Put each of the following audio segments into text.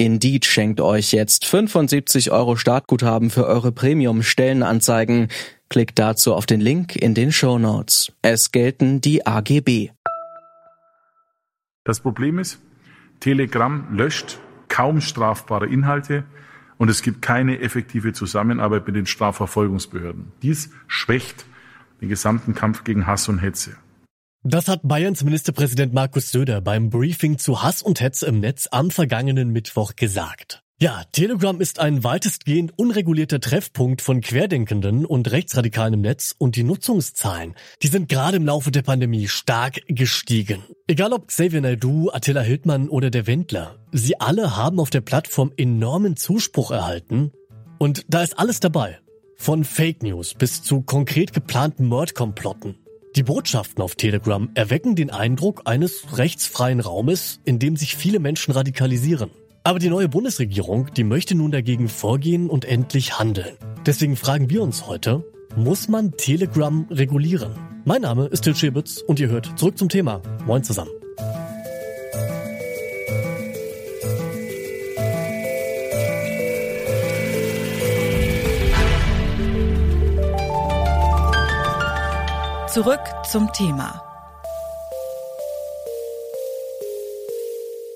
Indeed schenkt euch jetzt 75 Euro Startguthaben für eure Premium-Stellenanzeigen. Klickt dazu auf den Link in den Show Notes. Es gelten die AGB. Das Problem ist, Telegram löscht kaum strafbare Inhalte und es gibt keine effektive Zusammenarbeit mit den Strafverfolgungsbehörden. Dies schwächt den gesamten Kampf gegen Hass und Hetze. Das hat Bayerns Ministerpräsident Markus Söder beim Briefing zu Hass und Hetze im Netz am vergangenen Mittwoch gesagt. Ja, Telegram ist ein weitestgehend unregulierter Treffpunkt von Querdenkenden und Rechtsradikalen im Netz und die Nutzungszahlen, die sind gerade im Laufe der Pandemie stark gestiegen. Egal ob Xavier Naidoo, Attila Hildmann oder der Wendler, sie alle haben auf der Plattform enormen Zuspruch erhalten und da ist alles dabei. Von Fake News bis zu konkret geplanten Mordkomplotten. Die Botschaften auf Telegram erwecken den Eindruck eines rechtsfreien Raumes, in dem sich viele Menschen radikalisieren. Aber die neue Bundesregierung, die möchte nun dagegen vorgehen und endlich handeln. Deswegen fragen wir uns heute, muss man Telegram regulieren? Mein Name ist Til Schäbitz und ihr hört zurück zum Thema. Moin zusammen. Zurück zum Thema.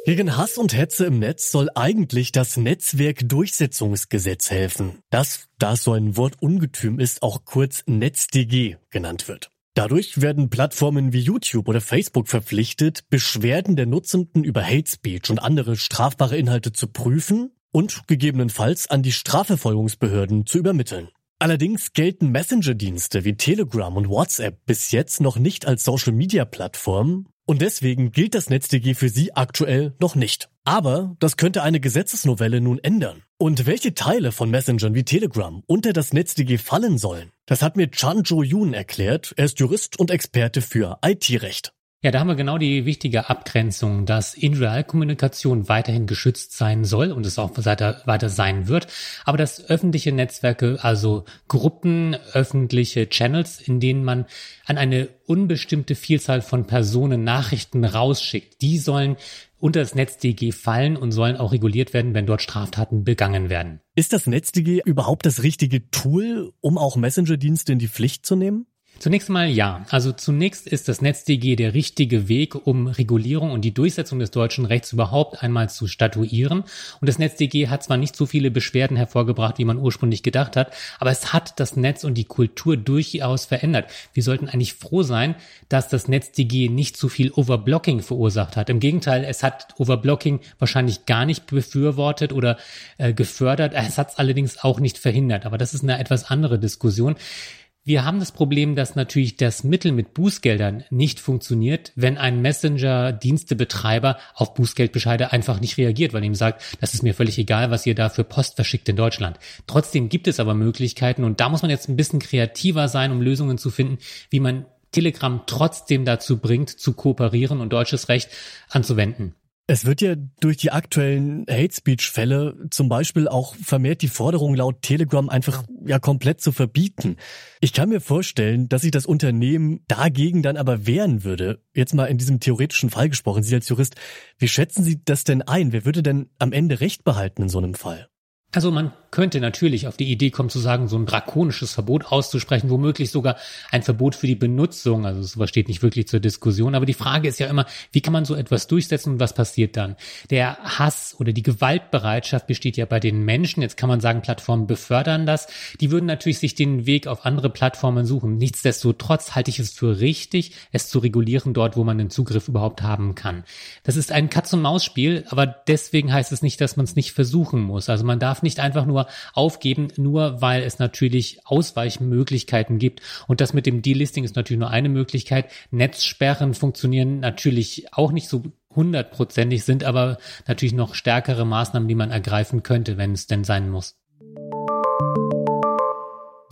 Gegen Hass und Hetze im Netz soll eigentlich das Netzwerkdurchsetzungsgesetz helfen, das, da es so ein Wortungetüm ist, auch kurz NetzDG genannt wird. Dadurch werden Plattformen wie YouTube oder Facebook verpflichtet, Beschwerden der Nutzenden über Hate Speech und andere strafbare Inhalte zu prüfen und gegebenenfalls an die Strafverfolgungsbehörden zu übermitteln. Allerdings gelten Messenger-Dienste wie Telegram und WhatsApp bis jetzt noch nicht als Social-Media-Plattform und deswegen gilt das NetzDG für sie aktuell noch nicht. Aber das könnte eine Gesetzesnovelle nun ändern. Und welche Teile von Messengern wie Telegram unter das NetzDG fallen sollen, das hat mir Chan Jo Yoon erklärt. Er ist Jurist und Experte für IT-Recht. Ja, da haben wir genau die wichtige Abgrenzung, dass In-Real-Kommunikation weiterhin geschützt sein soll und es auch weiter, weiter sein wird, aber dass öffentliche Netzwerke, also Gruppen, öffentliche Channels, in denen man an eine unbestimmte Vielzahl von Personen Nachrichten rausschickt, die sollen unter das NetzDG fallen und sollen auch reguliert werden, wenn dort Straftaten begangen werden. Ist das NetzDG überhaupt das richtige Tool, um auch Messenger-Dienste in die Pflicht zu nehmen? Zunächst mal ja. Also zunächst ist das NetzDG der richtige Weg, um Regulierung und die Durchsetzung des deutschen Rechts überhaupt einmal zu statuieren. Und das NetzDG hat zwar nicht so viele Beschwerden hervorgebracht, wie man ursprünglich gedacht hat, aber es hat das Netz und die Kultur durchaus verändert. Wir sollten eigentlich froh sein, dass das NetzDG nicht zu viel Overblocking verursacht hat. Im Gegenteil, es hat Overblocking wahrscheinlich gar nicht befürwortet oder äh, gefördert. Es hat es allerdings auch nicht verhindert. Aber das ist eine etwas andere Diskussion. Wir haben das Problem, dass natürlich das Mittel mit Bußgeldern nicht funktioniert, wenn ein Messenger-Dienstebetreiber auf Bußgeldbescheide einfach nicht reagiert, weil ihm sagt, das ist mir völlig egal, was ihr da für Post verschickt in Deutschland. Trotzdem gibt es aber Möglichkeiten und da muss man jetzt ein bisschen kreativer sein, um Lösungen zu finden, wie man Telegram trotzdem dazu bringt, zu kooperieren und deutsches Recht anzuwenden. Es wird ja durch die aktuellen Hate Speech Fälle zum Beispiel auch vermehrt die Forderung laut Telegram einfach ja komplett zu verbieten. Ich kann mir vorstellen, dass sich das Unternehmen dagegen dann aber wehren würde. Jetzt mal in diesem theoretischen Fall gesprochen, Sie als Jurist, wie schätzen Sie das denn ein? Wer würde denn am Ende Recht behalten in so einem Fall? Also man könnte natürlich auf die Idee kommen zu sagen, so ein drakonisches Verbot auszusprechen, womöglich sogar ein Verbot für die Benutzung. Also sowas steht nicht wirklich zur Diskussion. Aber die Frage ist ja immer, wie kann man so etwas durchsetzen und was passiert dann? Der Hass oder die Gewaltbereitschaft besteht ja bei den Menschen. Jetzt kann man sagen, Plattformen befördern das. Die würden natürlich sich den Weg auf andere Plattformen suchen. Nichtsdestotrotz halte ich es für richtig, es zu regulieren dort, wo man den Zugriff überhaupt haben kann. Das ist ein Katz-und-Maus-Spiel, aber deswegen heißt es nicht, dass man es nicht versuchen muss. Also man darf nicht einfach nur aufgeben, nur weil es natürlich Ausweichmöglichkeiten gibt. Und das mit dem Delisting ist natürlich nur eine Möglichkeit. Netzsperren funktionieren natürlich auch nicht so hundertprozentig, sind aber natürlich noch stärkere Maßnahmen, die man ergreifen könnte, wenn es denn sein muss.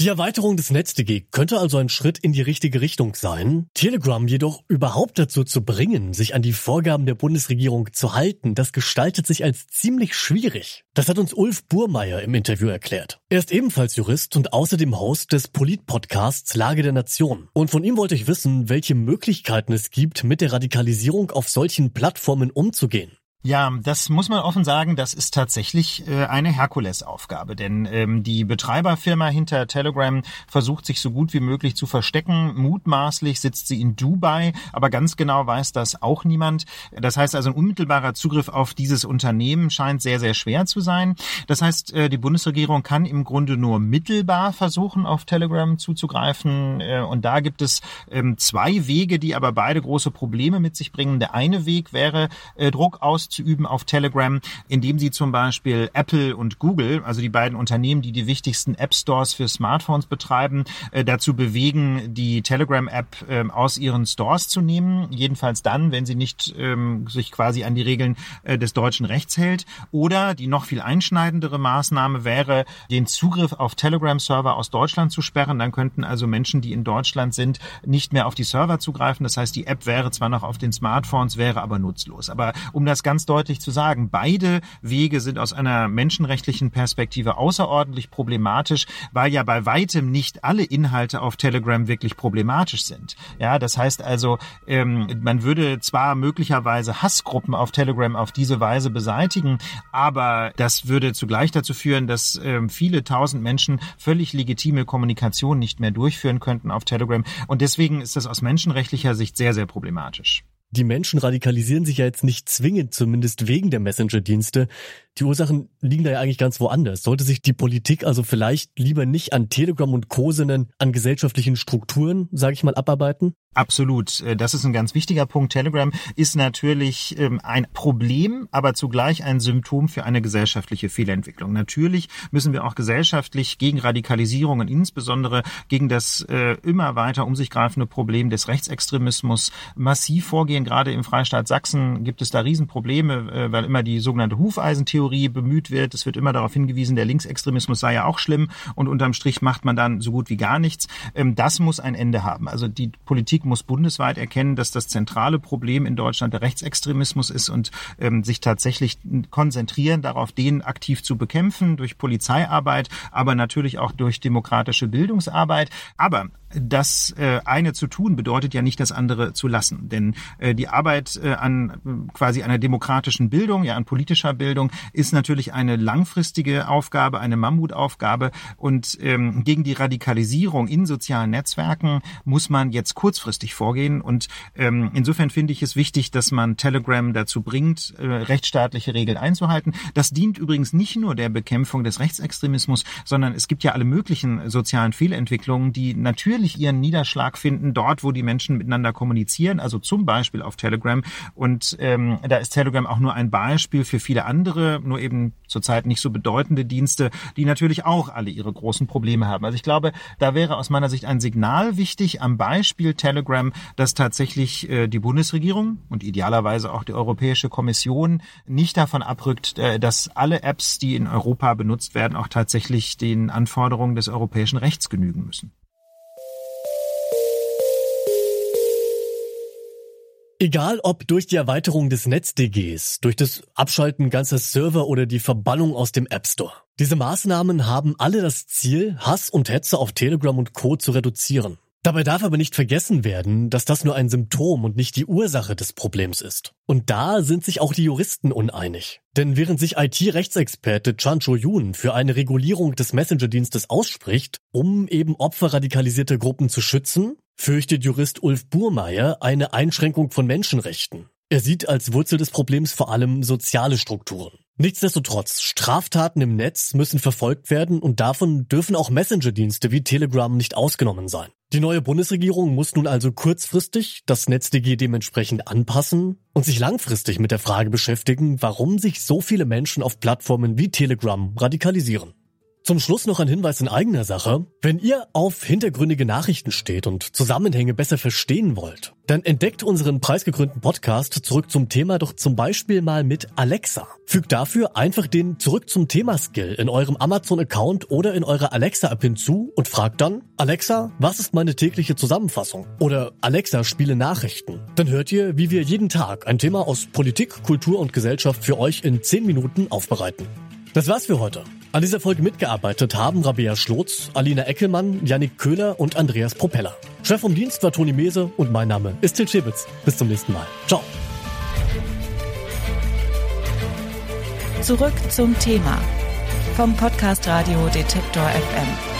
Die Erweiterung des NetzDG könnte also ein Schritt in die richtige Richtung sein. Telegram jedoch überhaupt dazu zu bringen, sich an die Vorgaben der Bundesregierung zu halten, das gestaltet sich als ziemlich schwierig. Das hat uns Ulf Burmeier im Interview erklärt. Er ist ebenfalls Jurist und außerdem Host des Polit-Podcasts Lage der Nation. Und von ihm wollte ich wissen, welche Möglichkeiten es gibt, mit der Radikalisierung auf solchen Plattformen umzugehen. Ja, das muss man offen sagen, das ist tatsächlich äh, eine Herkulesaufgabe, denn ähm, die Betreiberfirma hinter Telegram versucht sich so gut wie möglich zu verstecken. Mutmaßlich sitzt sie in Dubai, aber ganz genau weiß das auch niemand. Das heißt also, ein unmittelbarer Zugriff auf dieses Unternehmen scheint sehr, sehr schwer zu sein. Das heißt, äh, die Bundesregierung kann im Grunde nur mittelbar versuchen, auf Telegram zuzugreifen. Äh, und da gibt es ähm, zwei Wege, die aber beide große Probleme mit sich bringen. Der eine Weg wäre, äh, Druck aus auszuüben auf Telegram, indem sie zum Beispiel Apple und Google, also die beiden Unternehmen, die die wichtigsten App Stores für Smartphones betreiben, äh, dazu bewegen, die Telegram-App äh, aus ihren Stores zu nehmen. Jedenfalls dann, wenn sie nicht ähm, sich quasi an die Regeln äh, des deutschen Rechts hält. Oder die noch viel einschneidendere Maßnahme wäre, den Zugriff auf Telegram-Server aus Deutschland zu sperren. Dann könnten also Menschen, die in Deutschland sind, nicht mehr auf die Server zugreifen. Das heißt, die App wäre zwar noch auf den Smartphones, wäre aber nutzlos. Aber um das ganz ganz deutlich zu sagen, beide Wege sind aus einer menschenrechtlichen Perspektive außerordentlich problematisch, weil ja bei weitem nicht alle Inhalte auf Telegram wirklich problematisch sind. Ja, das heißt also, ähm, man würde zwar möglicherweise Hassgruppen auf Telegram auf diese Weise beseitigen, aber das würde zugleich dazu führen, dass ähm, viele tausend Menschen völlig legitime Kommunikation nicht mehr durchführen könnten auf Telegram. Und deswegen ist das aus menschenrechtlicher Sicht sehr, sehr problematisch. Die Menschen radikalisieren sich ja jetzt nicht zwingend, zumindest wegen der Messenger-Dienste. Die Ursachen liegen da ja eigentlich ganz woanders. Sollte sich die Politik also vielleicht lieber nicht an Telegram und Co., sondern an gesellschaftlichen Strukturen, sage ich mal, abarbeiten? Absolut. Äh, das ist ein ganz wichtiger Punkt. Telegram ist natürlich ähm, ein Problem, aber zugleich ein Symptom für eine gesellschaftliche Fehlentwicklung. Natürlich müssen wir auch gesellschaftlich gegen Radikalisierung und insbesondere gegen das äh, immer weiter um sich greifende Problem des Rechtsextremismus massiv vorgehen. Gerade im Freistaat Sachsen gibt es da Riesenprobleme, äh, weil immer die sogenannte Hufeisentheorie bemüht wird. Es wird immer darauf hingewiesen, der Linksextremismus sei ja auch schlimm und unterm Strich macht man dann so gut wie gar nichts. Ähm, das muss ein Ende haben. Also die Politik Politik muss bundesweit erkennen, dass das zentrale Problem in Deutschland der Rechtsextremismus ist und ähm, sich tatsächlich konzentrieren darauf, den aktiv zu bekämpfen durch Polizeiarbeit, aber natürlich auch durch demokratische Bildungsarbeit. Aber das äh, eine zu tun bedeutet ja nicht das andere zu lassen, denn äh, die Arbeit äh, an äh, quasi einer demokratischen Bildung, ja an politischer Bildung, ist natürlich eine langfristige Aufgabe, eine Mammutaufgabe. Und ähm, gegen die Radikalisierung in sozialen Netzwerken muss man jetzt kurzfristig vorgehen. Und ähm, insofern finde ich es wichtig, dass man Telegram dazu bringt, äh, rechtsstaatliche Regeln einzuhalten. Das dient übrigens nicht nur der Bekämpfung des Rechtsextremismus, sondern es gibt ja alle möglichen sozialen Fehlentwicklungen, die natürlich natürlich ihren Niederschlag finden dort, wo die Menschen miteinander kommunizieren, also zum Beispiel auf Telegram. Und ähm, da ist Telegram auch nur ein Beispiel für viele andere, nur eben zurzeit nicht so bedeutende Dienste, die natürlich auch alle ihre großen Probleme haben. Also ich glaube, da wäre aus meiner Sicht ein Signal wichtig am Beispiel Telegram, dass tatsächlich äh, die Bundesregierung und idealerweise auch die Europäische Kommission nicht davon abrückt, äh, dass alle Apps, die in Europa benutzt werden, auch tatsächlich den Anforderungen des europäischen Rechts genügen müssen. Egal ob durch die Erweiterung des NetzDGs, durch das Abschalten ganzer Server oder die Verbannung aus dem App Store. Diese Maßnahmen haben alle das Ziel, Hass und Hetze auf Telegram und Co. zu reduzieren. Dabei darf aber nicht vergessen werden, dass das nur ein Symptom und nicht die Ursache des Problems ist. Und da sind sich auch die Juristen uneinig. Denn während sich IT-Rechtsexperte Chan Cho-Yun für eine Regulierung des Messenger-Dienstes ausspricht, um eben Opfer radikalisierter Gruppen zu schützen, fürchtet Jurist Ulf Burmeier eine Einschränkung von Menschenrechten. Er sieht als Wurzel des Problems vor allem soziale Strukturen. Nichtsdestotrotz, Straftaten im Netz müssen verfolgt werden und davon dürfen auch Messenger-Dienste wie Telegram nicht ausgenommen sein. Die neue Bundesregierung muss nun also kurzfristig das NetzDG dementsprechend anpassen und sich langfristig mit der Frage beschäftigen, warum sich so viele Menschen auf Plattformen wie Telegram radikalisieren. Zum Schluss noch ein Hinweis in eigener Sache. Wenn ihr auf hintergründige Nachrichten steht und Zusammenhänge besser verstehen wollt, dann entdeckt unseren preisgekrönten Podcast zurück zum Thema doch zum Beispiel mal mit Alexa. Fügt dafür einfach den Zurück zum Thema Skill in eurem Amazon-Account oder in eurer Alexa-App hinzu und fragt dann, Alexa, was ist meine tägliche Zusammenfassung? Oder Alexa, spiele Nachrichten. Dann hört ihr, wie wir jeden Tag ein Thema aus Politik, Kultur und Gesellschaft für euch in 10 Minuten aufbereiten. Das war's für heute. An dieser Folge mitgearbeitet haben Rabea Schlotz, Alina Eckelmann, Yannick Köhler und Andreas Propeller. Chef vom Dienst war Toni Mese und mein Name ist Til Schibitz. Bis zum nächsten Mal. Ciao. Zurück zum Thema vom Podcast Radio Detektor FM.